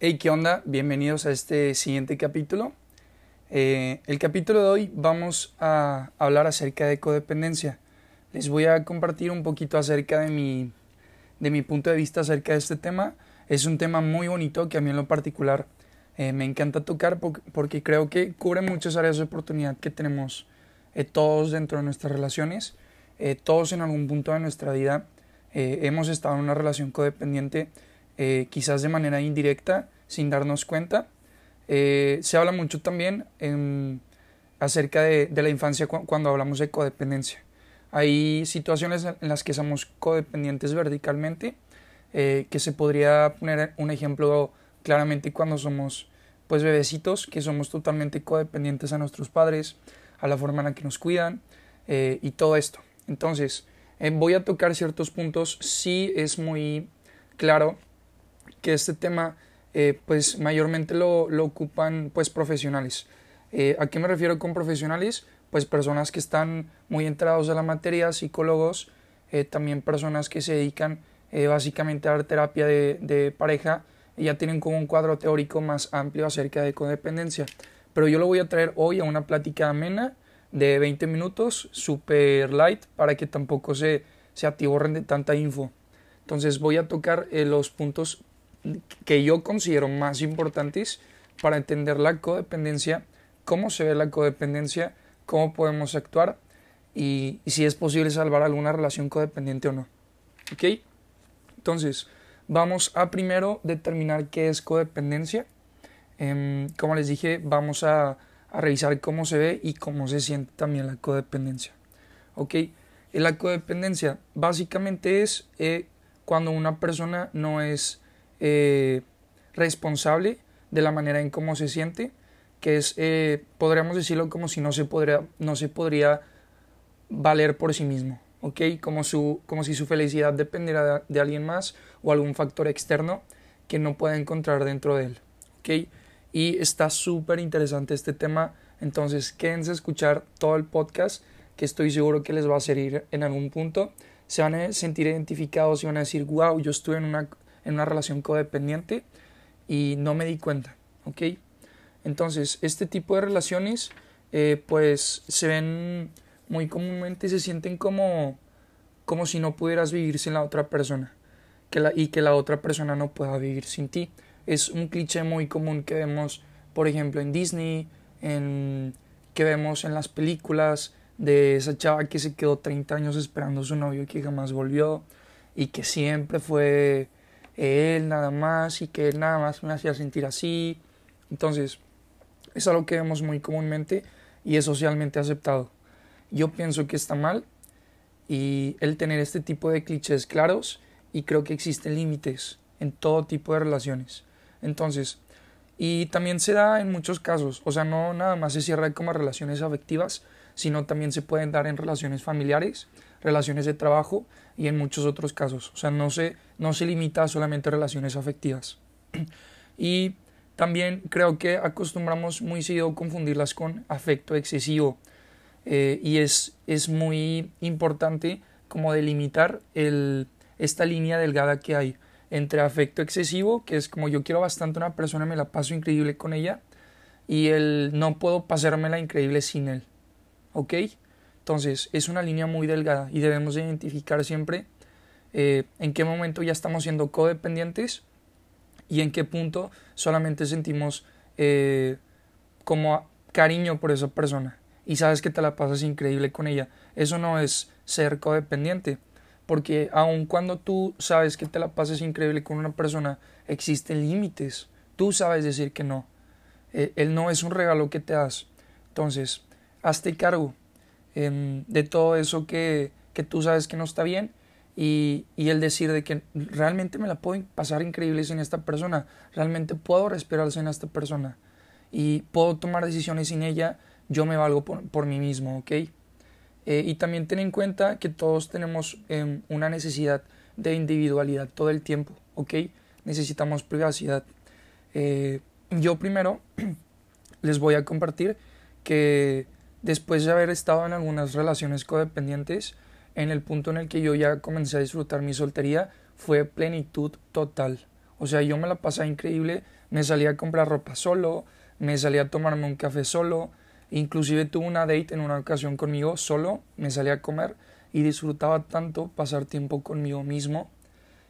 Hey, ¿qué onda? Bienvenidos a este siguiente capítulo. Eh, el capítulo de hoy vamos a hablar acerca de codependencia. Les voy a compartir un poquito acerca de mi, de mi punto de vista acerca de este tema. Es un tema muy bonito que a mí en lo particular eh, me encanta tocar porque creo que cubre muchas áreas de oportunidad que tenemos eh, todos dentro de nuestras relaciones. todos en algún punto de nuestra vida hemos estado en una relación codependiente eh, quizás de manera indirecta, sin darnos cuenta. Eh, se habla mucho también acerca de, la infancia cuando hablamos de codependencia. Hay situaciones en las que somos codependientes verticalmente, eh, que se podría poner un ejemplo claramente cuando somos pues bebecitos, que somos totalmente codependientes a nuestros padres, a la forma en la que nos cuidan y todo esto. Entonces, voy a tocar ciertos puntos, sí es muy claro que este tema eh, pues mayormente lo, lo, ocupan pues profesionales. Eh, ¿A qué me refiero con profesionales? Pues personas que están muy entrados a la materia, psicólogos, eh, también personas que se dedican básicamente a dar terapia de, de pareja y ya tienen como un cuadro teórico más amplio acerca de codependencia. Pero yo lo voy a traer hoy a una plática amena de 20 minutos, super light, para que tampoco se, se atiborren de tanta info. Entonces voy a tocar los puntos que yo considero más importantes para entender la codependencia, cómo se ve la codependencia, cómo podemos actuar y, si es posible salvar alguna relación codependiente o no. ¿Ok? Entonces, vamos a primero determinar qué es codependencia. Em, como les dije, vamos a, revisar cómo se ve y cómo se siente también la codependencia. ¿Ok? La codependencia básicamente es eh, cuando una persona no es eh, responsable de la manera en cómo se siente, que es, eh, podríamos decirlo como si no se, podría, no se podría valer por sí mismo, ¿ok? Como, su, como si su felicidad dependiera de, alguien más o algún factor externo que no puede encontrar dentro de él, ¿ok? Y está súper interesante este tema, entonces quédense a escuchar todo el podcast que estoy seguro que les va a servir en algún punto. Se van a sentir identificados y van a decir, wow, yo estuve en una en una relación codependiente y no me di cuenta, ¿ok? Entonces, este tipo de relaciones eh, pues se ven muy comúnmente, se sienten como, como si no pudieras vivir sin la otra persona que la, y que la otra persona no pueda vivir sin ti. Es un cliché muy común que vemos, por ejemplo, en Disney, en, que vemos en las películas de esa chava que se quedó 30 años esperando a su novio que jamás volvió y que siempre fue él nada más y que él nada más me hacía sentir así. Entonces, es algo que vemos muy comúnmente y es socialmente aceptado. Yo pienso que está mal y el tener este tipo de clichés claros y creo que existen límites en todo tipo de relaciones. Entonces, y también se da en muchos casos, o sea, no nada más se cierra como relaciones afectivas, sino también se pueden dar en relaciones familiares, relaciones de trabajo y en muchos otros casos. O sea, no se, no se limita a solamente relaciones afectivas. y también creo que acostumbramos muy seguido confundirlas con afecto excesivo. Eh, y es, es muy importante como delimitar el, esta línea delgada que hay entre afecto excesivo, que es como yo quiero bastante a una persona, me la paso increíble con ella, y el no puedo pasármela increíble sin él. ¿Ok? Entonces es una línea muy delgada y debemos identificar siempre eh, en qué momento ya estamos siendo codependientes y en qué punto solamente sentimos eh, como cariño por esa persona y sabes que te la pasas increíble con ella. Eso no es ser codependiente, porque aun cuando tú sabes que te la pasas increíble con una persona, existen límites. Tú sabes decir que no. Eh, el no es un regalo que te das. Entonces, hazte cargo de todo eso que, que, tú sabes que no está bien y, y, el decir de que realmente me la puedo pasar increíble sin esta persona, realmente puedo respirar sin esta persona y puedo tomar decisiones sin ella, yo me valgo por, por mí mismo, ¿ok? Eh, y también ten en cuenta que todos tenemos em, una necesidad de individualidad todo el tiempo, ¿ok? Necesitamos privacidad. Eh, yo primero les voy a compartir que después de haber estado en algunas relaciones codependientes, en el punto en el que yo ya comencé a disfrutar mi soltería, fue plenitud total. O sea, yo me la pasaba increíble, me salía a comprar ropa solo, me salía a tomarme un café solo, inclusive tuve una date en una ocasión conmigo solo, me salía a comer y disfrutaba tanto pasar tiempo conmigo mismo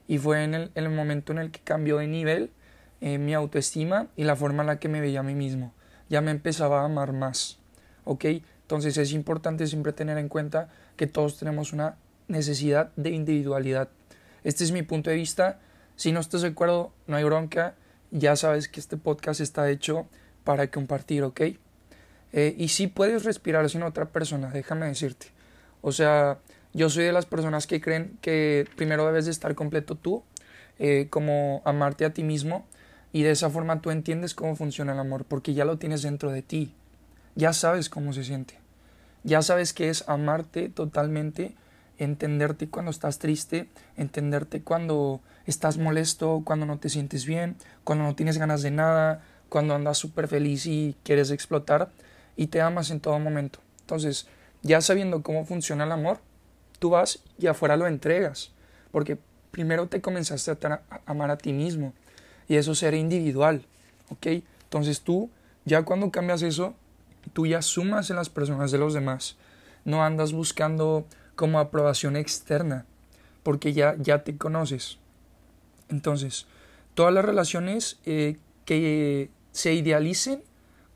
y fue en el, momento en el que cambió de nivel eh, mi autoestima y la forma en la que me veía a mí mismo. Ya me empezaba a amar más. ¿Ok? Entonces es importante siempre tener en cuenta que todos tenemos una necesidad de individualidad. Este es mi punto de vista. Si no estás de acuerdo, no hay bronca. Ya sabes que este podcast está hecho para compartir, ¿ok? Eh, y si puedes respirar sin otra persona, déjame decirte. O sea, yo soy de las personas que creen que primero debes de estar completo tú, eh, como amarte a ti mismo, y de esa forma tú entiendes cómo funciona el amor, porque ya lo tienes dentro de ti. Ya sabes cómo se siente. Ya sabes que es amarte totalmente, entenderte cuando estás triste, entenderte cuando estás molesto, cuando no te sientes bien, cuando no tienes ganas de nada, cuando andas súper feliz y quieres explotar, y te amas en todo momento. Entonces, ya sabiendo cómo funciona el amor, tú vas y afuera lo entregas, porque primero te comenzaste a, amar a ti mismo y eso será individual, ¿ok? Entonces tú, ya cuando cambias eso, tú ya sumas en las personas de los demás, no andas buscando como aprobación externa, porque ya, ya te conoces. Entonces, todas las relaciones eh, que se idealicen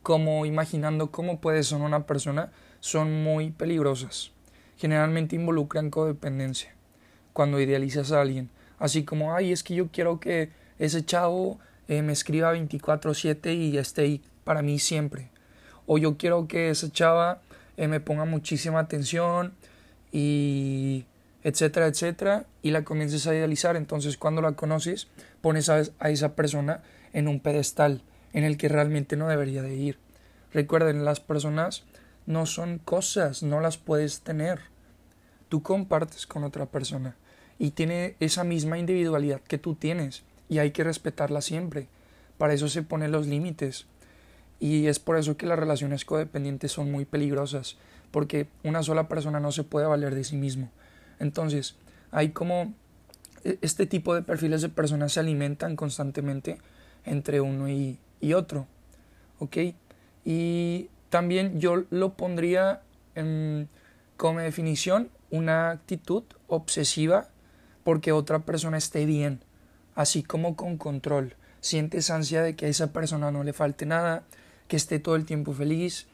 como imaginando cómo puede ser una persona son muy peligrosas generalmente involucran codependencia cuando idealizas a alguien. Así como, ay, es que yo quiero que ese chavo eh, me escriba 24/7 y esté ahí para mí siempre. O yo quiero que esa chava eh, me ponga muchísima atención y etcétera, etcétera, y la comiences a idealizar. Entonces, cuando la conoces, pones a, esa persona en un pedestal en el que realmente no debería de ir. Recuerden, las personas no son cosas, no las puedes tener. Tú compartes con otra persona y tiene esa misma individualidad que tú tienes y hay que respetarla siempre. Para eso se ponen los límites. Y es por eso que las relaciones codependientes son muy peligrosas, porque una sola persona no se puede valer de sí mismo. Entonces, hay como e, este tipo de perfiles de personas se alimentan constantemente entre uno y, y otro. ¿Ok? Y también yo lo pondría como definición una actitud obsesiva porque otra persona esté bien, así como con control. Sientes ansia de que a esa persona no le falte nada, que esté todo el tiempo feliz,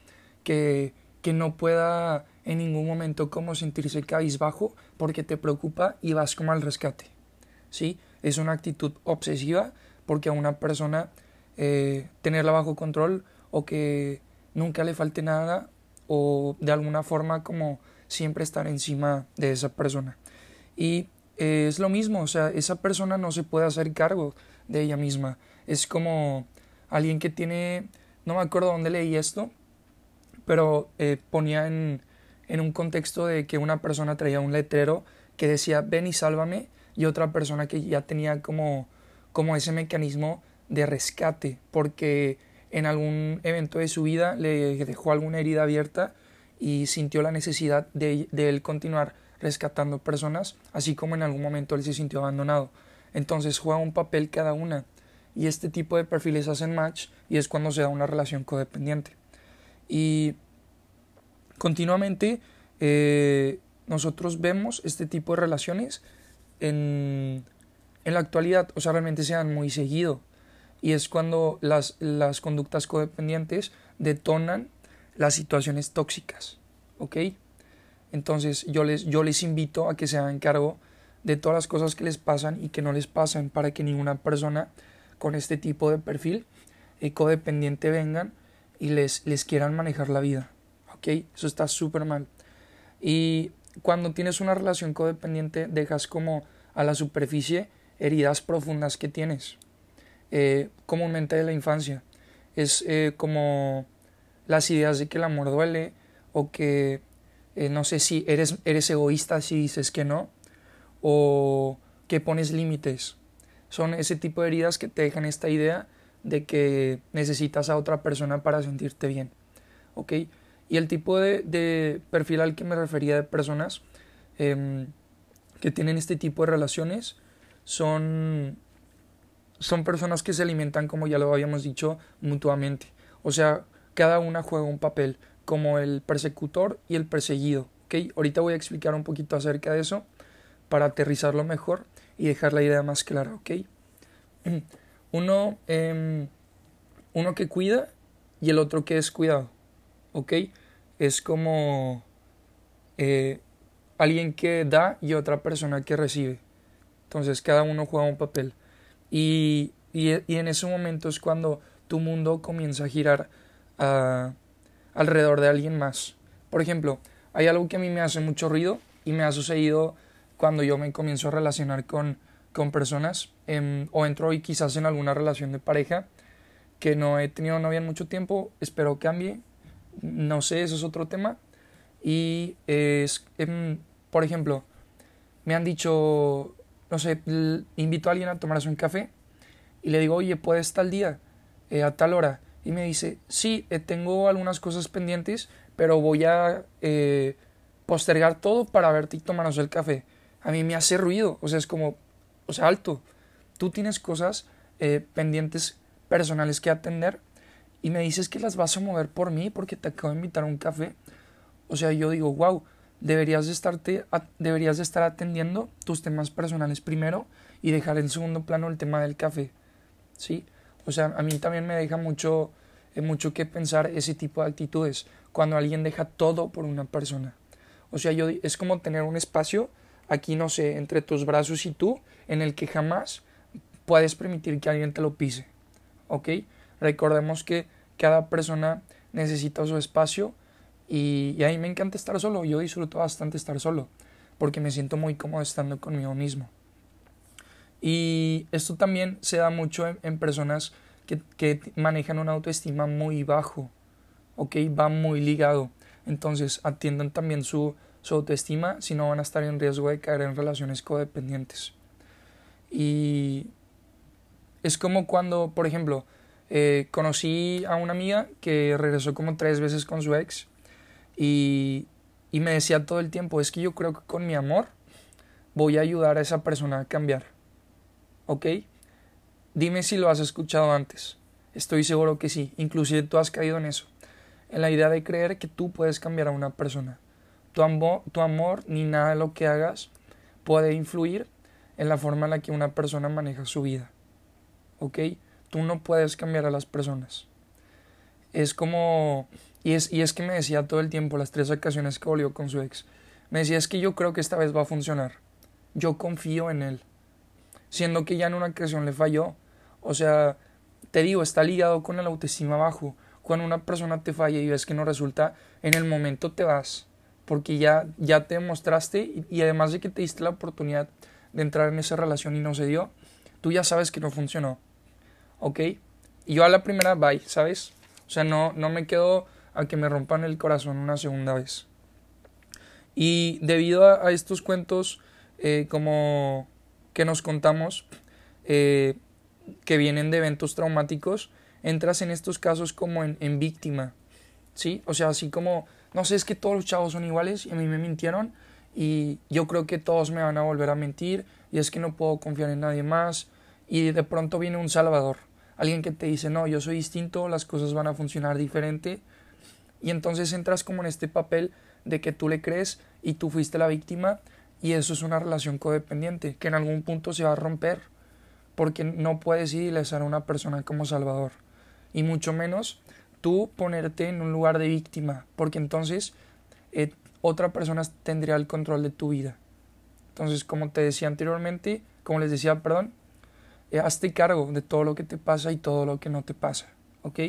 que, que no pueda en ningún momento como sentirse cabizbajo porque te preocupa y vas como al rescate. ¿Sí? Es una actitud obsesiva porque a una persona eh, tenerla bajo control o que nunca le falte nada o de alguna forma como siempre estar encima de esa persona. Y es lo mismo, o sea, esa persona no se puede hacer cargo de ella misma. Es como alguien que tiene, no me acuerdo dónde leí esto, pero eh, ponía en, en un contexto de que una persona traía un letrero que decía ven y sálvame y otra persona que ya tenía como, como ese mecanismo de rescate porque en algún evento de su vida le dejó alguna herida abierta y sintió la necesidad de, él continuar rescatando personas, así como en algún momento él se sintió abandonado. Entonces juega un papel cada una y este tipo de perfiles hacen match y es cuando se da una relación codependiente. Y continuamente eh, nosotros vemos este tipo de relaciones en, en la actualidad, o sea, realmente se dan muy seguido y es cuando las, las conductas codependientes detonan las situaciones tóxicas. ¿Ok? Entonces yo les, yo les invito a que se hagan cargo de todas las cosas que les pasan y que no les pasan para que ninguna persona con este tipo de perfil codependiente vengan y les, les quieran manejar la vida. ¿Ok? Eso está súper mal. Y cuando tienes una relación codependiente dejas como a la superficie heridas profundas que tienes eh, comúnmente de la infancia. Es eh, como las ideas de que el amor duele o que eh, no sé si eres, eres egoísta si dices que no o que pones límites. Son ese tipo de heridas que te dejan esta idea de que necesitas a otra persona para sentirte bien. ¿Ok? Y el tipo de, perfil al que me refería de personas em, que tienen este tipo de relaciones son son personas que se alimentan, como ya lo habíamos dicho, mutuamente. O sea, cada una juega un papel, como el persecutor y el perseguido. ¿okay? Ahorita voy a explicar un poquito acerca de eso para aterrizarlo mejor y dejar la idea más clara. ¿ok? Uno, em, uno que cuida y el otro que es cuidado. ¿ok? Es como eh, alguien que da y otra persona que recibe. Entonces cada uno juega un papel. Y, y, en ese momento es cuando tu mundo comienza a girar alrededor de alguien más. Por ejemplo, hay algo que a mí me hace mucho ruido y me ha sucedido cuando yo me comienzo a relacionar con, con personas em, o entro y quizás en alguna relación de pareja que no he tenido novia en mucho tiempo, espero cambie, no sé, eso es otro tema. Y es, em, por ejemplo, me han dicho, no sé, invito a alguien a tomarse un café y le digo, oye, ¿puedes tal día? Eh, a tal hora. Y me dice, sí, eh, tengo algunas cosas pendientes, pero voy a eh, postergar todo para verte y tomarnos el café. A mí me hace ruido, o sea, es como, o sea, alto. Tú tienes cosas pendientes personales que atender y me dices que las vas a mover por mí porque te acabo de invitar a un café. O sea, yo digo, wow, deberías de, estarte, deberías de estar atendiendo tus temas personales primero y dejar en segundo plano el tema del café. ¿Sí? O sea, a mí también me deja mucho, eh, mucho que pensar ese tipo de actitudes, cuando alguien deja todo por una persona. O sea, yo, es como tener un espacio aquí, no sé, entre tus brazos y tú, en el que jamás puedes permitir que alguien te lo pise. ¿Ok? Recordemos que cada persona necesita su espacio y, y a mí me encanta estar solo. Yo disfruto bastante estar solo porque me siento muy cómodo estando conmigo mismo. Y esto también se da mucho en, personas que, manejan una autoestima muy bajo, ¿ok? Va muy ligado. Entonces atiendan también su, su autoestima si no van a estar en riesgo de caer en relaciones codependientes. Y es como cuando, por ejemplo, eh, conocí a una amiga que regresó como tres veces con su ex y, y me decía todo el tiempo, es que yo creo que con mi amor voy a ayudar a esa persona a cambiar. ¿ok? Dime si lo has escuchado antes. Estoy seguro que sí, inclusive tú has caído en eso, en la idea de creer que tú puedes cambiar a una persona. Tu amor, ni nada de lo que hagas puede influir en la forma en la que una persona maneja su vida. ¿Ok? Tú no puedes cambiar a las personas. Es como... Y es, y es que me decía todo el tiempo, las tres ocasiones que volvió con su ex, me decía es que yo creo que esta vez va a funcionar. Yo confío en él siendo que ya en una ocasión le falló. O sea, te digo, está ligado con el autoestima bajo. Cuando una persona te falla y ves que no resulta, en el momento te vas, porque ya, ya te demostraste y, además de que te diste la oportunidad de entrar en esa relación y no se dio, tú ya sabes que no funcionó. ¿Ok? Y yo a la primera, bye, ¿sabes? O sea, no, no me quedo a que me rompan el corazón una segunda vez. Y debido a, estos cuentos, eh, como que nos contamos eh, que vienen de eventos traumáticos, entras en estos casos como en, en, víctima, ¿sí? O sea, así como, no sé, es que todos los chavos son iguales y a mí me mintieron y yo creo que todos me van a volver a mentir y es que no puedo confiar en nadie más y de pronto viene un salvador, alguien que te dice, no, yo soy distinto, las cosas van a funcionar diferente y entonces entras como en este papel de que tú le crees y tú fuiste la víctima y eso es una relación codependiente que en algún punto se va a romper porque no puedes idealizar a una persona como Salvador. Y mucho menos tú ponerte en un lugar de víctima, porque entonces eh, otra persona tendría el control de tu vida. Entonces, como te decía anteriormente, como les decía, perdón, eh, hazte cargo de todo lo que te pasa y todo lo que no te pasa, ¿ok?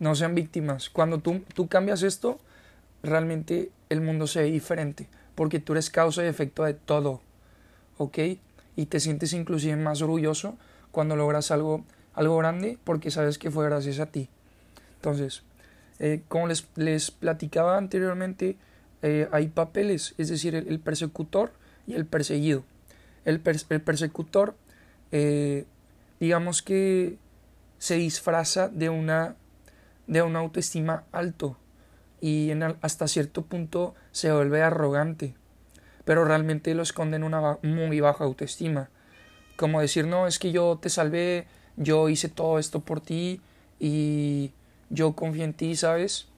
No sean víctimas. Cuando tú, tú cambias esto, realmente el mundo se ve diferente porque tú eres causa y efecto de todo, ¿ok? Y te sientes inclusive más orgulloso cuando logras algo, algo grande porque sabes que fue gracias a ti. Entonces, eh, como les, les, platicaba anteriormente, eh, hay papeles, es decir, el, persecutor y el perseguido. El, el persecutor, eh, digamos que se disfraza de una, de una autoestima alto, y hasta cierto punto se vuelve arrogante, pero realmente lo esconde en una muy baja autoestima. como decir, no, es que yo te salvé, yo hice todo esto por ti y yo confío en ti, ¿sabes?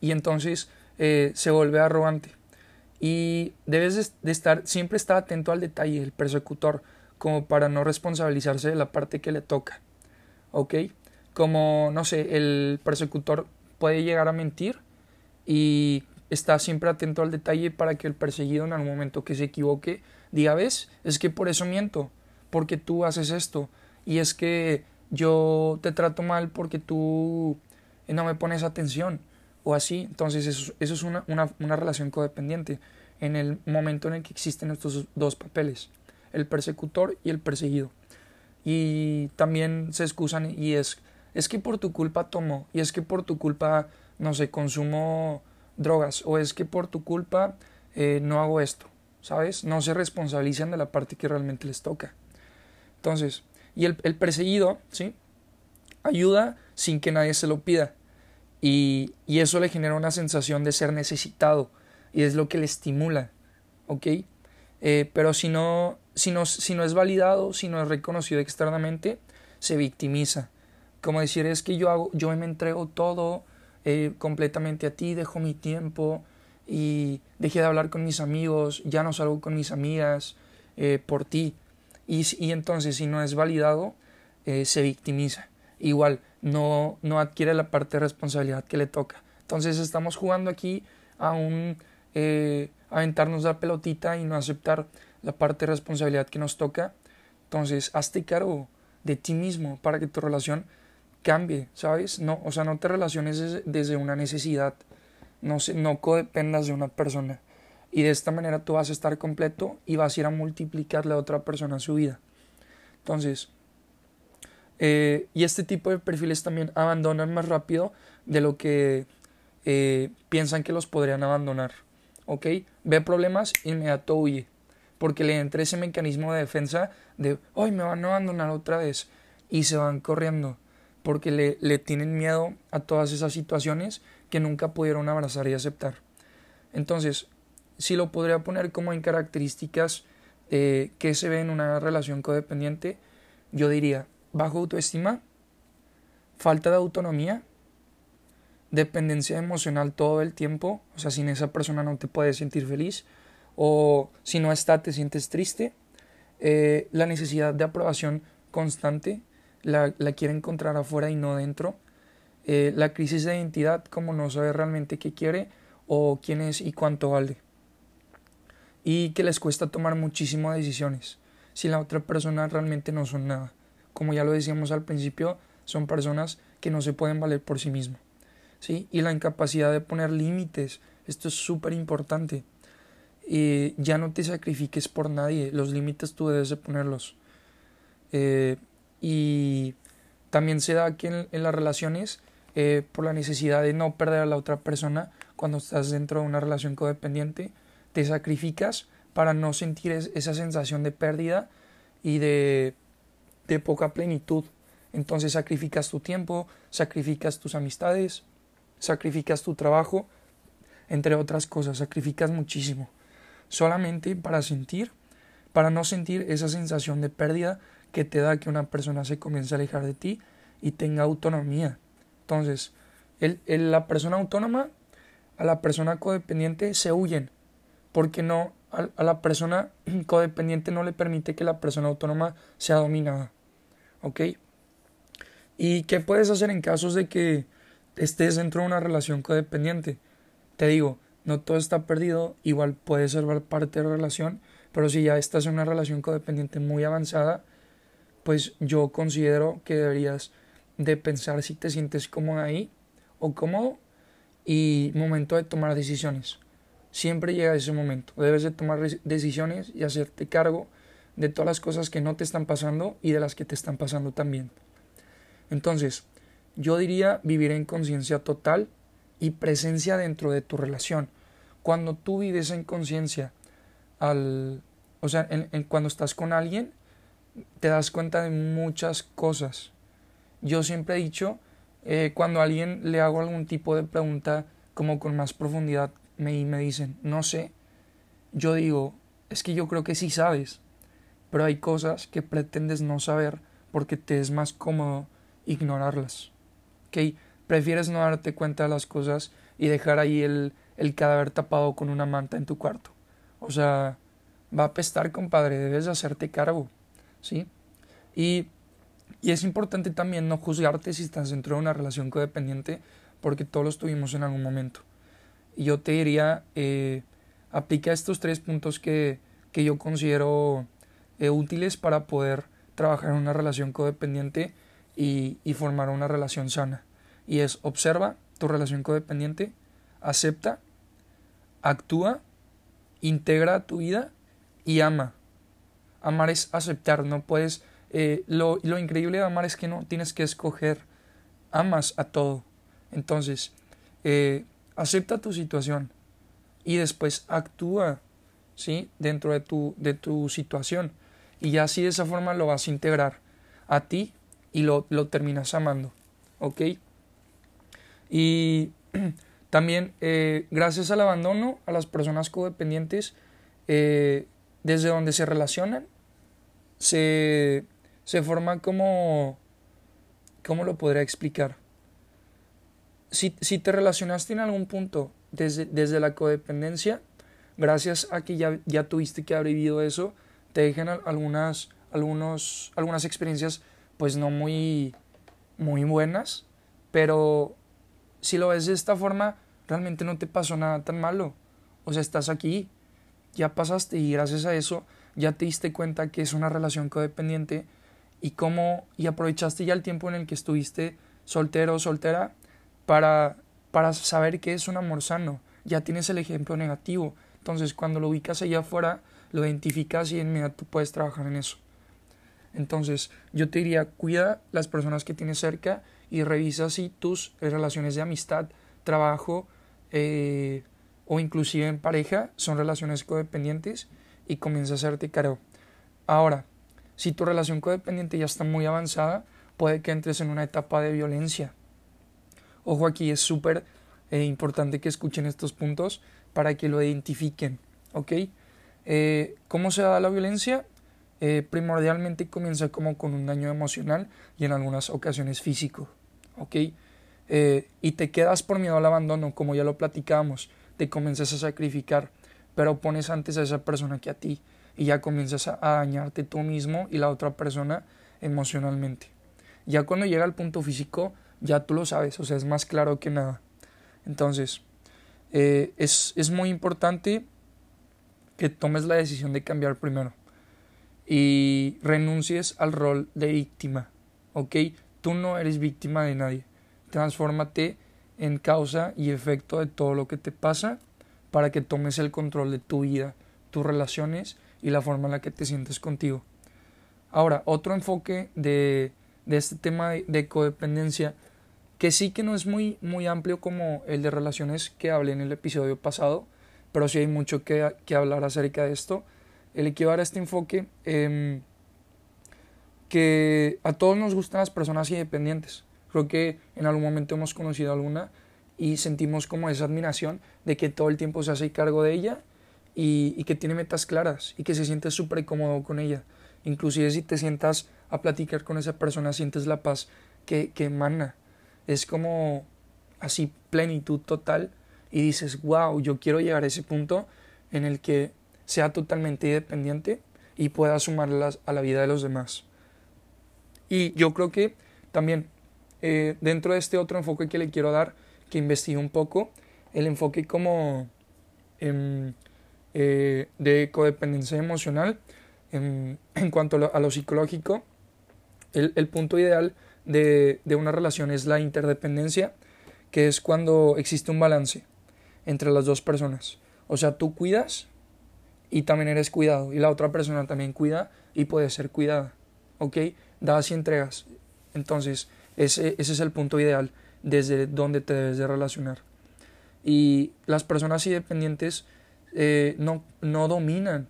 Y entonces eh, se vuelve arrogante. Y debes de estar, siempre estar atento al detalle, el persecutor, como para no responsabilizarse de la parte que le toca. ¿Ok? Como, no sé, el persecutor puede llegar a mentir y está siempre atento al detalle para que el perseguido en algún momento que se equivoque diga, ves, es que por eso miento, porque tú haces esto, y es que yo te trato mal porque tú no me pones atención, o así. Entonces eso, eso es una, una, una relación codependiente en el momento en el que existen estos dos papeles, el persecutor y el perseguido. Y también se excusan y es, es que por tu culpa tomo, y es que por tu culpa, no sé, consumo drogas, o es que por tu culpa eh, no hago esto, ¿sabes? No se responsabilizan de la parte que realmente les toca. Entonces, y el, el perseguido, ¿sí? Ayuda sin que nadie se lo pida. Y, y, eso le genera una sensación de ser necesitado y es lo que le estimula, ¿ok? Eh, pero si no, si, no, si no es validado, si no es reconocido externamente, se victimiza. Como decir, es que yo, hago, yo me entrego todo eh, completamente a ti, dejo mi tiempo y dejé de hablar con mis amigos, ya no salgo con mis amigas eh, por ti. Y, entonces si no es validado, se victimiza. Igual, no, no adquiere la parte de responsabilidad que le toca. Entonces estamos jugando aquí a un eh, aventarnos la pelotita y no aceptar la parte de responsabilidad que nos toca. Entonces hazte cargo de ti mismo para que tu relación cambie, ¿sabes? No, o sea, no te relaciones desde, una necesidad, no, se, no codependas de una persona. Y de esta manera tú vas a estar completo y vas a ir a multiplicarle a otra persona su vida. Entonces, eh, y este tipo de perfiles también abandonan más rápido de lo que eh, piensan que los podrían abandonar. ¿Ok? Ve problemas, inmediato huye. Porque le entra ese mecanismo de defensa de, hoy me van a abandonar otra vez. Y se van corriendo. Porque le, le tienen miedo a todas esas situaciones que nunca pudieron abrazar y aceptar. Entonces, si lo podría poner como en características eh, que se ve en una relación codependiente, yo diría, bajo autoestima, falta de autonomía, dependencia emocional todo el tiempo, o sea, sin esa persona no te puedes sentir feliz, o si no está te sientes triste, eh, la necesidad de aprobación constante, la, la, quiere encontrar afuera y no dentro, eh, la crisis de identidad, como no sabe realmente qué quiere o quién es y cuánto vale, y que les cuesta tomar muchísimas decisiones si la otra persona realmente no son nada como ya lo decíamos al principio, son personas que no se pueden valer por sí mismas. ¿sí? Y la incapacidad de poner límites, esto es súper importante. Eh, ya no te sacrifiques por nadie, los límites tú debes de ponerlos. Eh, y también se da que en, las relaciones, eh, por la necesidad de no perder a la otra persona, cuando estás dentro de una relación codependiente, te sacrificas para no sentir esa sensación de pérdida y de de poca plenitud. Entonces sacrificas tu tiempo, sacrificas tus amistades, sacrificas tu trabajo, entre otras cosas, sacrificas muchísimo. Solamente para sentir, para no sentir esa sensación de pérdida que te da que una persona se comience a alejar de ti y tenga autonomía. Entonces, el, la persona autónoma a la persona codependiente se huyen, porque no a la persona codependiente no le permite que la persona autónoma sea dominada. ¿Ok? ¿Y qué puedes hacer en casos de que estés dentro de una relación codependiente? Te digo, no todo está perdido, igual puede ser parte de la relación, pero si ya estás en una relación codependiente muy avanzada, pues yo considero que deberías de pensar si te sientes cómodo ahí o cómodo y momento de tomar decisiones. Siempre llega ese momento. Debes de tomar decisiones y hacerte cargo de todas las cosas que no te están pasando y de las que te están pasando también. Entonces, yo diría vivir en conciencia total y presencia dentro de tu relación. Cuando tú vives en conciencia, al, o sea, cuando estás con alguien, te das cuenta de muchas cosas. Yo siempre he dicho, eh, cuando a alguien le hago algún tipo de pregunta como con más profundidad me, me dicen, no sé, yo digo, es que yo creo que sí sabes pero hay cosas que pretendes no saber porque te es más cómodo ignorarlas. ¿Ok? Prefieres no darte cuenta de las cosas y dejar ahí el, el cadáver tapado con una manta en tu cuarto. O sea, va a apestar, compadre, debes hacerte cargo, ¿sí? Y, y es importante también no juzgarte si estás dentro de una relación codependiente, porque todos los tuvimos en algún momento. Yo te diría, eh, aplica estos tres puntos que, que yo considero eh, útiles para poder trabajar en una relación codependiente y, y formar una relación sana. Y es observa tu relación codependiente, acepta, actúa, integra tu vida y ama. Amar es aceptar, no puedes... Eh, lo, lo increíble de amar es que no tienes que escoger, amas a todo. Entonces, acepta tu situación y después actúa, ¿sí? Dentro de tu, de tu situación. Y ya así de esa forma lo vas a integrar a ti y lo, lo terminas amando, ¿ok? Y también, eh, gracias al abandono, a las personas codependientes, eh, desde donde se relacionan, se, se forma como... ¿Cómo lo podría explicar? Si, si te relacionaste en algún punto desde, desde la codependencia, gracias a que ya, ya tuviste que haber vivido eso, te dejan algunas, algunos, algunas experiencias pues no muy, muy buenas, pero si lo ves de esta forma, realmente no te pasó nada tan malo. O sea, estás aquí, ya pasaste y gracias a eso ya te diste cuenta que es una relación codependiente y cómo y aprovechaste ya el tiempo en el que estuviste soltero o soltera para para saber que es un amor sano. Ya tienes el ejemplo negativo. Entonces, cuando lo ubicas allá afuera, lo identificas y en inmediato puedes trabajar en eso. Entonces, yo te diría, cuida las personas que tienes cerca y revisa si tus relaciones de amistad, trabajo eh, o inclusive en pareja son relaciones codependientes y comienza a hacerte cargo. Ahora, si tu relación codependiente ya está muy avanzada, puede que entres en una etapa de violencia. Ojo aquí, es súper eh, importante que escuchen estos puntos para que lo identifiquen. ¿Ok? Eh, ¿Cómo se da la violencia? primordialmente comienza como con un daño emocional y en algunas ocasiones físico. ¿Ok? y te quedas por miedo al abandono, como ya lo platicábamos te comienzas a sacrificar, pero pones antes a esa persona que a ti y ya comienzas a, dañarte tú mismo y la otra persona emocionalmente. Ya cuando llega al punto físico, ya tú lo sabes, o sea, es más claro que nada. Entonces, eh, es, es muy importante que tomes la decisión de cambiar primero y renuncies al rol de víctima, ¿ok? Tú no eres víctima de nadie. Transfórmate en causa y efecto de todo lo que te pasa para que tomes el control de tu vida, tus relaciones y la forma en la que te sientes contigo. Ahora, otro enfoque de, de este tema de, codependencia, que sí que no es muy, muy amplio como el de relaciones que hablé en el episodio pasado, pero sí hay mucho que, que hablar acerca de esto. El equivalente a este enfoque eh, que a todos nos gustan las personas independientes. Creo que en algún momento hemos conocido alguna y sentimos como esa admiración de que todo el tiempo se hace cargo de ella y, que tiene metas claras y que se siente súper cómodo con ella. Inclusive si te sientas a platicar con esa persona, sientes la paz que, que emana. Es como así plenitud total y dices, wow, yo quiero llegar a ese punto en el que sea totalmente independiente y pueda sumarlas a la vida de los demás. Y yo creo que también eh, dentro de este otro enfoque que le quiero dar, que investigue un poco, el enfoque como em, eh, de codependencia emocional, em, en, cuanto a lo, psicológico, el, el punto ideal de, de, una relación es la interdependencia, que es cuando existe un balance entre las dos personas. O sea, tú cuidas y también eres cuidado, y la otra persona también cuida y puede ser cuidada. ¿Ok? Das y entregas. Entonces, ese, ese es el punto ideal desde donde te debes de relacionar. Y las personas independientes eh, no, no dominan.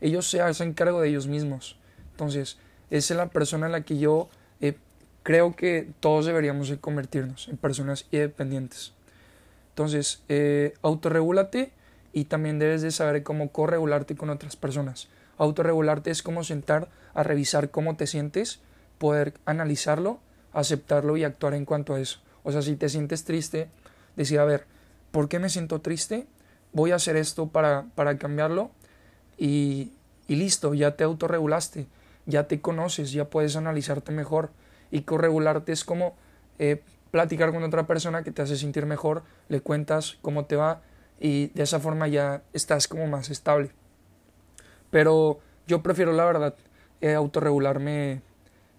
Ellos se hacen cargo de ellos mismos. Entonces, esa es la persona en la que yo creo que todos deberíamos de convertirnos en personas independientes. Entonces, eh, autorregúlate y también debes de saber cómo corregularte con otras personas. Autorregularte es como sentar a revisar cómo te sientes, poder analizarlo, aceptarlo y actuar en cuanto a eso. O sea, si te sientes triste, decir, a ver, ¿por qué me siento triste? Voy a hacer esto para, para cambiarlo y, y listo, ya te autorregulaste, ya te conoces, ya puedes analizarte mejor. Y corregularte es como eh, platicar con otra persona que te hace sentir mejor, le cuentas cómo te va y de esa forma ya estás como más estable. Pero yo prefiero la verdad eh, autorregularme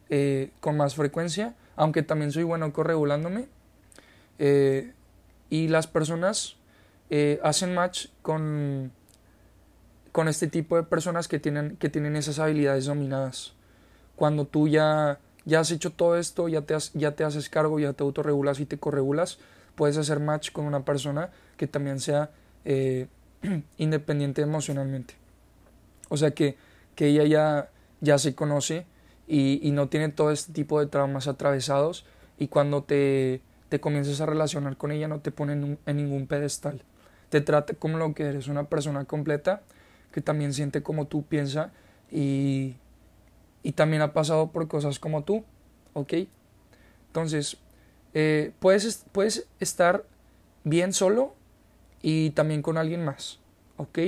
eh, con más frecuencia, aunque también soy bueno corregulándome. Eh, y las personas eh, hacen match con, con este tipo de personas que tienen, que tienen esas habilidades dominadas. Cuando tú ya, ya has hecho todo esto, ya te, ya te haces cargo, ya te autorregulas y te corregulas, puedes hacer match con una persona que también sea eh, independiente emocionalmente. O sea que, que ella ya, ya se conoce y, y, no tiene todo este tipo de traumas atravesados y cuando te, te comienzas a relacionar con ella no te pone en, en ningún pedestal. Te trata como lo que eres, una persona completa que también siente como tú piensa y, y también ha pasado por cosas como tú, ¿ok? Entonces, eh, puedes, puedes estar bien solo y también con alguien más, ¿ok?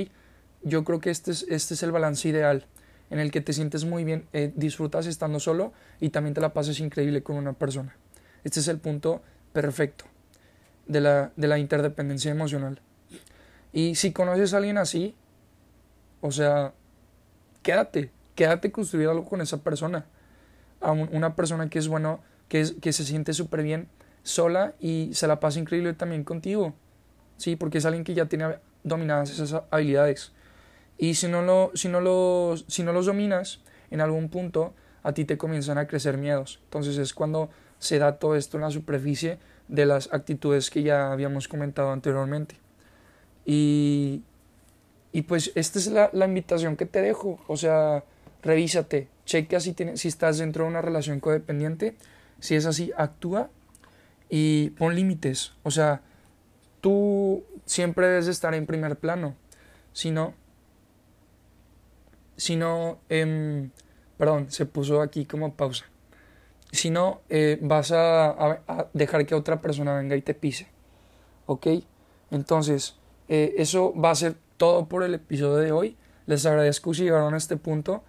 Yo creo que este es, este es el balance ideal en el que te sientes muy bien, eh, disfrutas estando solo y también te la pases increíble con una persona. Este es el punto perfecto de la, de la interdependencia emocional. Y si conoces a alguien así, o sea, quédate, quédate construir algo con esa persona. A una persona que es bueno, que, es, que se siente súper bien sola y se la pasa increíble también contigo. Sí, porque es alguien que ya tiene dominadas esas habilidades. Y si no, lo, si, no los, si no los dominas, en algún punto a ti te comienzan a crecer miedos. Entonces es cuando se da todo esto en la superficie de las actitudes que ya habíamos comentado anteriormente. Y, y pues esta es la, la, invitación que te dejo. O sea, revísate, checa si, tienes, si estás dentro de una relación codependiente. Si es así, actúa y pon límites. O sea, tú siempre debes estar en primer plano. Si no, si no, eh, perdón, se puso aquí como pausa. Si no, eh, vas a, dejar que otra persona venga y te pise. ¿Ok? Entonces, eh, eso va a ser todo por el episodio de hoy. Les agradezco si llegaron a este punto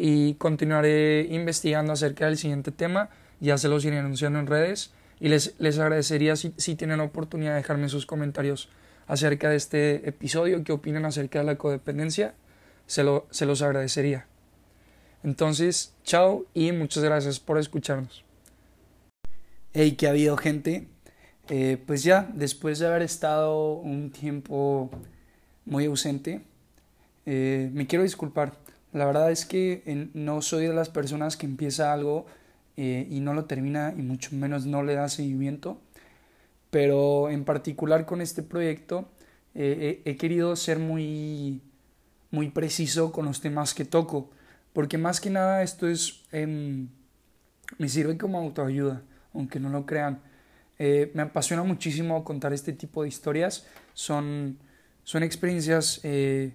y continuaré investigando acerca del siguiente tema. Ya se los iré anunciando en redes y les, les agradecería si, si tienen la oportunidad de dejarme sus comentarios acerca de este episodio, qué opinan acerca de la codependencia. Se, lo, se los agradecería. Entonces, chao y muchas gracias por escucharnos. Hey, que ha habido gente. Eh, pues ya, después de haber estado un tiempo muy ausente, eh, me quiero disculpar. La verdad es que no soy de las personas que empieza algo eh, y no lo termina y mucho menos no le da seguimiento. Pero en particular con este proyecto he, he querido ser muy, muy preciso con los temas que toco porque más que nada esto es, eh, me sirve como autoayuda, aunque no lo crean. Eh, me apasiona muchísimo contar este tipo de historias. Son, son experiencias eh,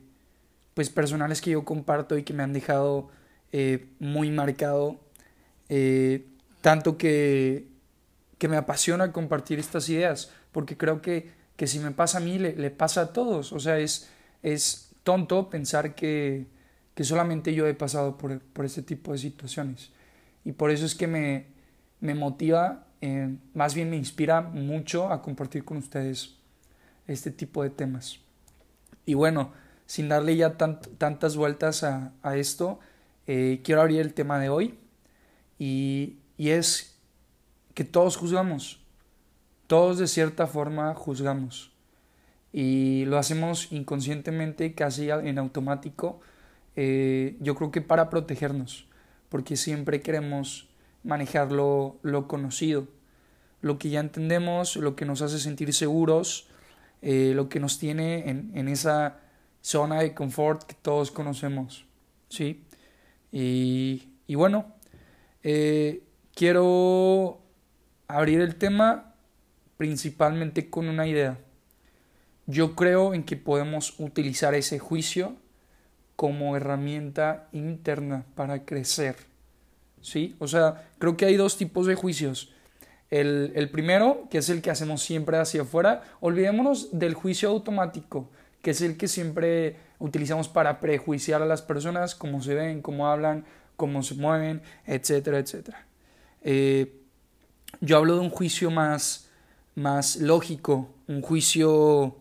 pues personales que yo comparto y que me han dejado eh, muy marcado. Eh, tanto que, que me apasiona compartir estas ideas, porque creo que, que si me pasa a mí, le, pasa a todos. O sea, es, es tonto pensar que, que solamente yo he pasado por, por este tipo de situaciones. Y por eso es que me, me motiva, eh, más bien me inspira mucho a compartir con ustedes este tipo de temas. Y bueno, sin darle ya tant tantas vueltas a, a esto, eh, quiero abrir el tema de hoy. Y, y es que todos juzgamos. Todos de cierta forma juzgamos. Y lo hacemos inconscientemente, casi en automático eh, yo creo que para protegernos, porque siempre queremos manejar lo, lo, conocido, lo que ya entendemos, lo que nos hace sentir seguros, eh, lo que nos tiene en, en, esa zona de confort que todos conocemos, ¿sí? Y, y bueno, eh, quiero abrir el tema principalmente con una idea. Yo creo en que podemos utilizar ese juicio como herramienta interna para crecer. ¿Sí? O sea, creo que hay dos tipos de juicios. El, el, primero, que es el que hacemos siempre hacia afuera, olvidémonos del juicio automático, que es el que siempre utilizamos para prejuiciar a las personas, cómo se ven, cómo hablan, cómo se mueven, etcétera, etcétera. Eh, yo hablo de un juicio más, más lógico, un juicio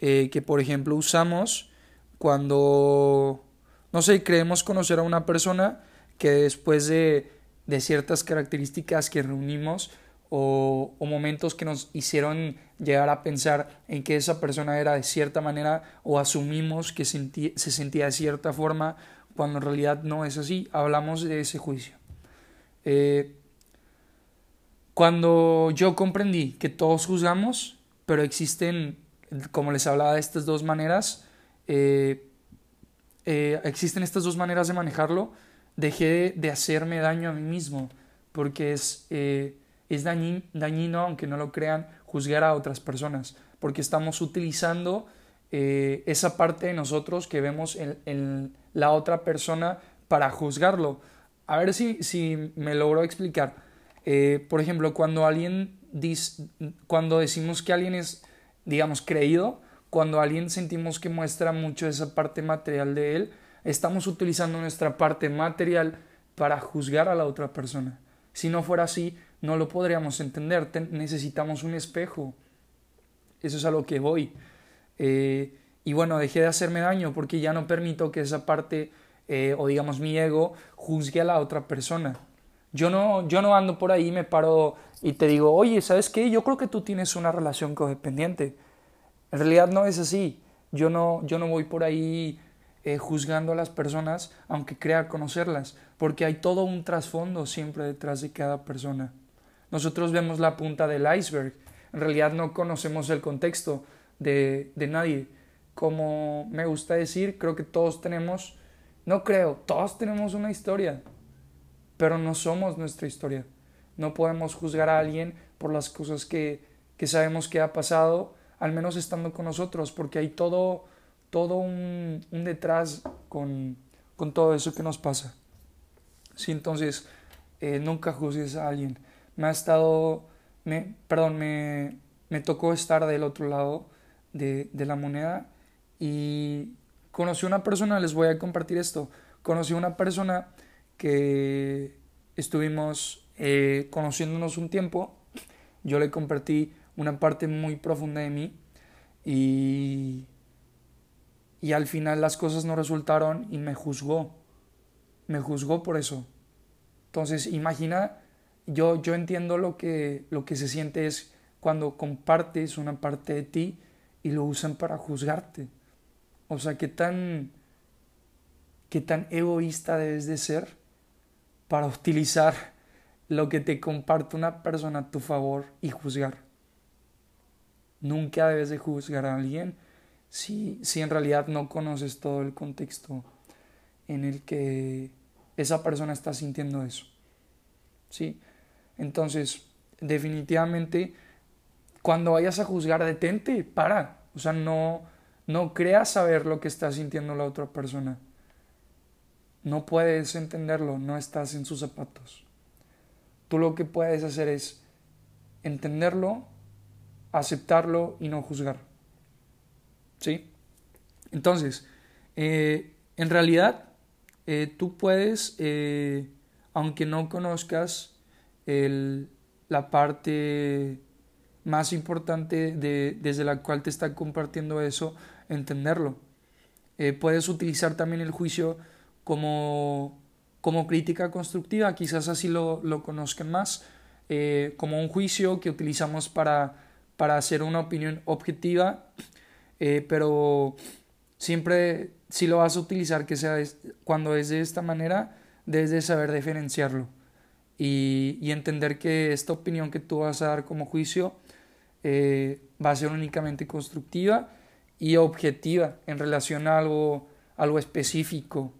eh, que, por ejemplo, usamos cuando, no sé, creemos conocer a una persona que después de, de ciertas características que reunimos, o, momentos que nos hicieron llegar a pensar en que esa persona era de cierta manera o asumimos que se sentía de cierta forma cuando en realidad no es así. Hablamos de ese juicio. Eh, cuando yo comprendí que todos juzgamos, pero existen, como les hablaba estas dos maneras, eh, eh, existen estas dos maneras de manejarlo, dejé de hacerme daño a mí mismo, porque es es dañino, aunque no lo crean, juzgar a otras personas, porque estamos utilizando eh, esa parte de nosotros que vemos en, la otra persona para juzgarlo. A ver si, si me logro explicar. Eh, por ejemplo, cuando alguien dice, cuando decimos que alguien es, digamos, creído, cuando alguien sentimos que muestra mucho esa parte material de él, estamos utilizando nuestra parte material para juzgar a la otra persona. Si no fuera así, no lo podríamos entender. necesitamos un espejo. Eso es a lo que voy. Eh, y bueno, dejé de hacerme daño porque ya no permito que esa parte, eh, o digamos mi ego, juzgue a la otra persona. Yo no, yo no ando por ahí, me paro y te digo, oye, ¿sabes qué? Yo creo que tú tienes una relación codependiente. En realidad no es así. Yo no, yo no voy por ahí eh, juzgando a las personas, aunque crea conocerlas, porque hay todo un trasfondo siempre detrás de cada persona. Nosotros vemos la punta del iceberg. En realidad no conocemos el contexto de, de nadie. Como me gusta decir, creo que todos tenemos, no creo, todos tenemos una historia, pero no somos nuestra historia. No podemos juzgar a alguien por las cosas que, que sabemos que ha pasado, al menos estando con nosotros, porque hay todo, todo un, un detrás con, con, todo eso que nos pasa. Sí, entonces, eh, nunca juzgues a alguien me ha estado, me, perdón, me, me tocó estar del otro lado de, de la moneda y conocí una persona, les voy a compartir esto, conocí una persona que estuvimos eh, conociéndonos un tiempo, yo le compartí una parte muy profunda de mí y, y al final las cosas no resultaron y me juzgó, me juzgó por eso. Entonces imagina yo, yo entiendo lo que, lo que se siente es cuando compartes una parte de ti y lo usan para juzgarte. O sea, qué tan, qué tan egoísta debes de ser para utilizar lo que te comparte una persona a tu favor y juzgar. Nunca debes de juzgar a alguien si, si en realidad no conoces todo el contexto en el que esa persona está sintiendo eso. ¿Sí? Entonces, definitivamente, cuando vayas a juzgar, detente, para. O sea, no, no creas saber lo que está sintiendo la otra persona. No puedes entenderlo, no estás en sus zapatos. Tú lo que puedes hacer es entenderlo, aceptarlo y no juzgar. ¿Sí? Entonces, eh, en realidad, eh, tú puedes, eh, aunque no conozcas la parte más importante de, desde la cual te está compartiendo eso, entenderlo. Eh, puedes utilizar también el juicio como, como crítica constructiva, quizás así lo, lo conozcan más, eh, como un juicio que utilizamos para, para hacer una opinión objetiva, eh, pero siempre si lo vas a utilizar que sea cuando es de esta manera, debes de saber diferenciarlo y, entender que esta opinión que tú vas a dar como juicio eh, va a ser únicamente constructiva y objetiva en relación a algo, algo específico.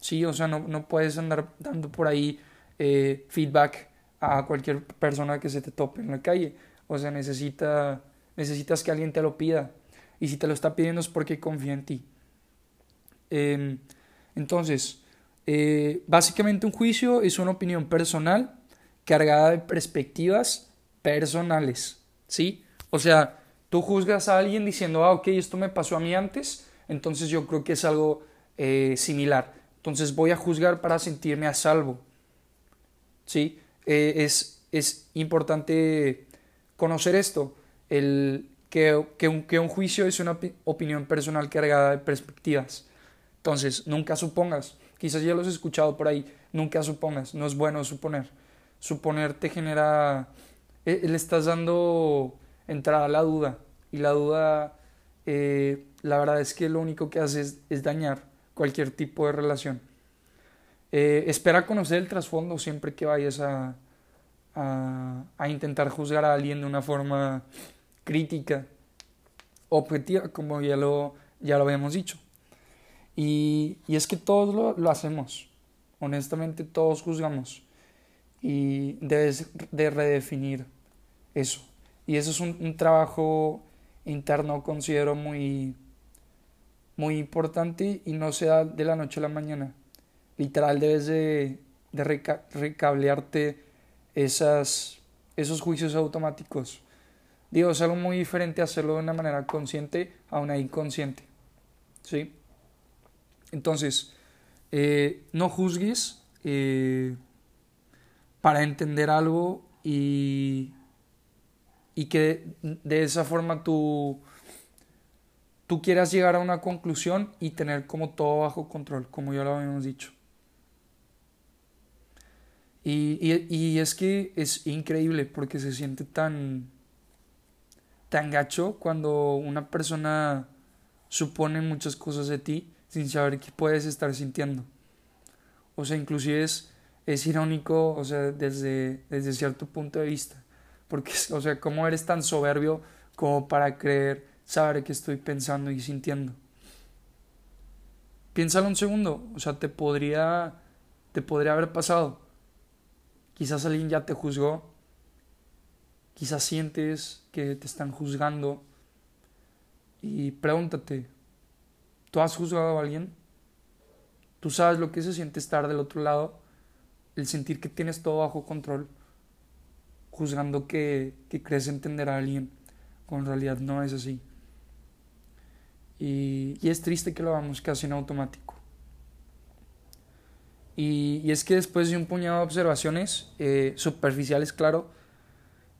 Sí, o sea, no, no puedes andar dando por ahí eh, feedback a cualquier persona que se te tope en la calle. O sea, necesita, necesitas que alguien te lo pida. Y si te lo está pidiendo es porque confía en ti. Em, Entonces, eh, básicamente un juicio es una opinión personal cargada de perspectivas personales, ¿sí? O sea, tú juzgas a alguien diciendo, ah, ok, esto me pasó a mí antes, entonces yo creo que es algo eh, similar. Entonces voy a juzgar para sentirme a salvo, ¿sí? Eh, es, es importante conocer esto, el, que, que, un, que un juicio es una opinión personal cargada de perspectivas. Entonces, nunca supongas, quizás ya lo has escuchado por ahí, nunca supongas, no es bueno suponer. Suponer te genera, eh, le estás dando entrada a la duda y la duda, eh, la verdad es que lo único que hace es, dañar cualquier tipo de relación. Eh, espera conocer el trasfondo siempre que vayas a, a, intentar juzgar a alguien de una forma crítica, objetiva, como ya lo, ya lo habíamos dicho. Y, es que todos lo, hacemos, honestamente todos juzgamos y debes de redefinir eso. Y eso es un, trabajo interno, considero muy, muy importante y no se da de la noche a la mañana. Literal, debes de, de recablearte esas, esos juicios automáticos. Digo, es algo muy diferente hacerlo de una manera consciente a una inconsciente. ¿Sí? Entonces, eh, no juzgues eh, para entender algo y, y que de esa forma tú, quieras llegar a una conclusión y tener como todo bajo control, como ya lo habíamos dicho. Y, y, es que es increíble porque se siente tan, tan gacho cuando una persona supone muchas cosas de ti sin saber qué puedes estar sintiendo. O sea, inclusive es, es irónico, o sea, desde, desde cierto punto de vista. Porque, o sea, ¿cómo eres tan soberbio como para creer saber qué estoy pensando y sintiendo? Piénsalo un segundo, o sea, te podría, te podría haber pasado Quizás alguien ya te juzgó. Quizás sientes que te están juzgando. Y pregúntate, ¿tú has juzgado a alguien? ¿Tú sabes lo que se siente estar del otro lado? El sentir que tienes todo bajo control, juzgando que, que crees entender a alguien, cuando en realidad no es así. Y, y es triste que lo hagamos casi en automático. Y, es que después de un puñado de observaciones eh, superficiales, claro,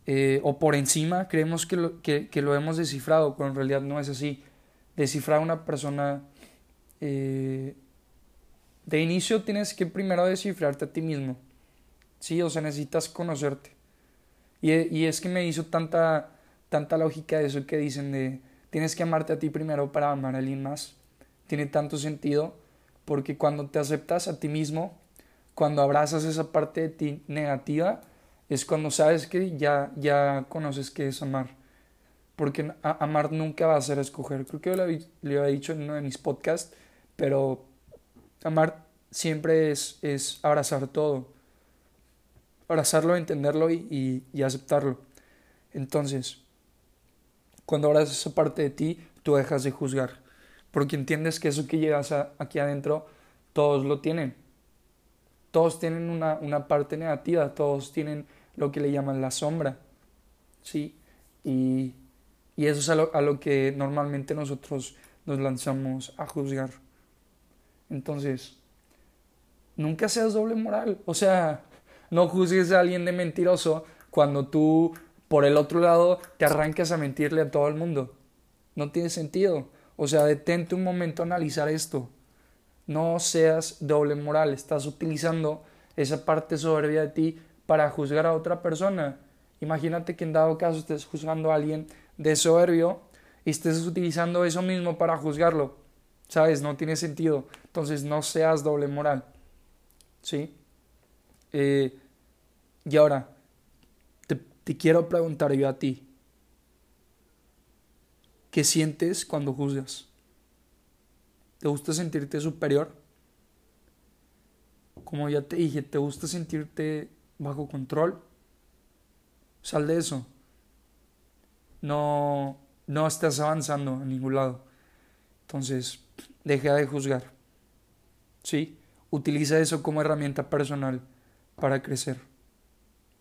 eh, o por encima, creemos que lo, que, lo, hemos descifrado, pero en realidad no es así. Descifrar a una persona, eh, de inicio tienes que primero descifrarte a ti mismo, ¿sí? O sea, necesitas conocerte. Y, es que me hizo tanta, tanta lógica eso que dicen de tienes que amarte a ti primero para amar a alguien más. Tiene tanto sentido porque cuando te aceptas a ti mismo, cuando abrazas esa parte de ti negativa, es cuando sabes que ya, ya conoces qué es amar. Porque amar nunca va a ser escoger. Creo que lo, lo he dicho en uno de mis podcasts, pero amar siempre es, es abrazar todo. Abrazarlo, entenderlo y, y aceptarlo. Entonces, cuando abrazas esa parte de ti, tú dejas de juzgar porque entiendes que eso que llegas aquí adentro, todos lo tienen. Todos tienen una, una, parte negativa, todos tienen lo que le llaman la sombra. ¿Sí? Y, y eso es a lo, a lo que normalmente nosotros nos lanzamos a juzgar. Entonces, nunca seas doble moral. O sea, no juzgues a alguien de mentiroso cuando tú, por el otro lado, te arrancas a mentirle a todo el mundo. No tiene sentido. O sea, detente un momento a analizar esto. No seas doble moral, estás utilizando esa parte soberbia de ti para juzgar a otra persona. Imagínate que en dado caso estés juzgando a alguien de soberbio y estés utilizando eso mismo para juzgarlo. ¿Sabes? No tiene sentido. Entonces no seas doble moral. ¿Sí? Eh, y ahora, te, te quiero preguntar yo a ti. ¿Qué sientes cuando juzgas? ¿Te gusta sentirte superior? Como ya te dije, ¿te gusta sentirte bajo control? Sal de eso. No, no estás avanzando a ningún lado. Entonces, deja de juzgar. ¿sí? Utiliza eso como herramienta personal para crecer.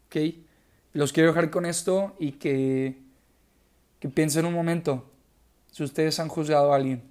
¿Ok? Los quiero dejar con esto y que, que piensen un momento. Si ustedes han juzgado a alguien,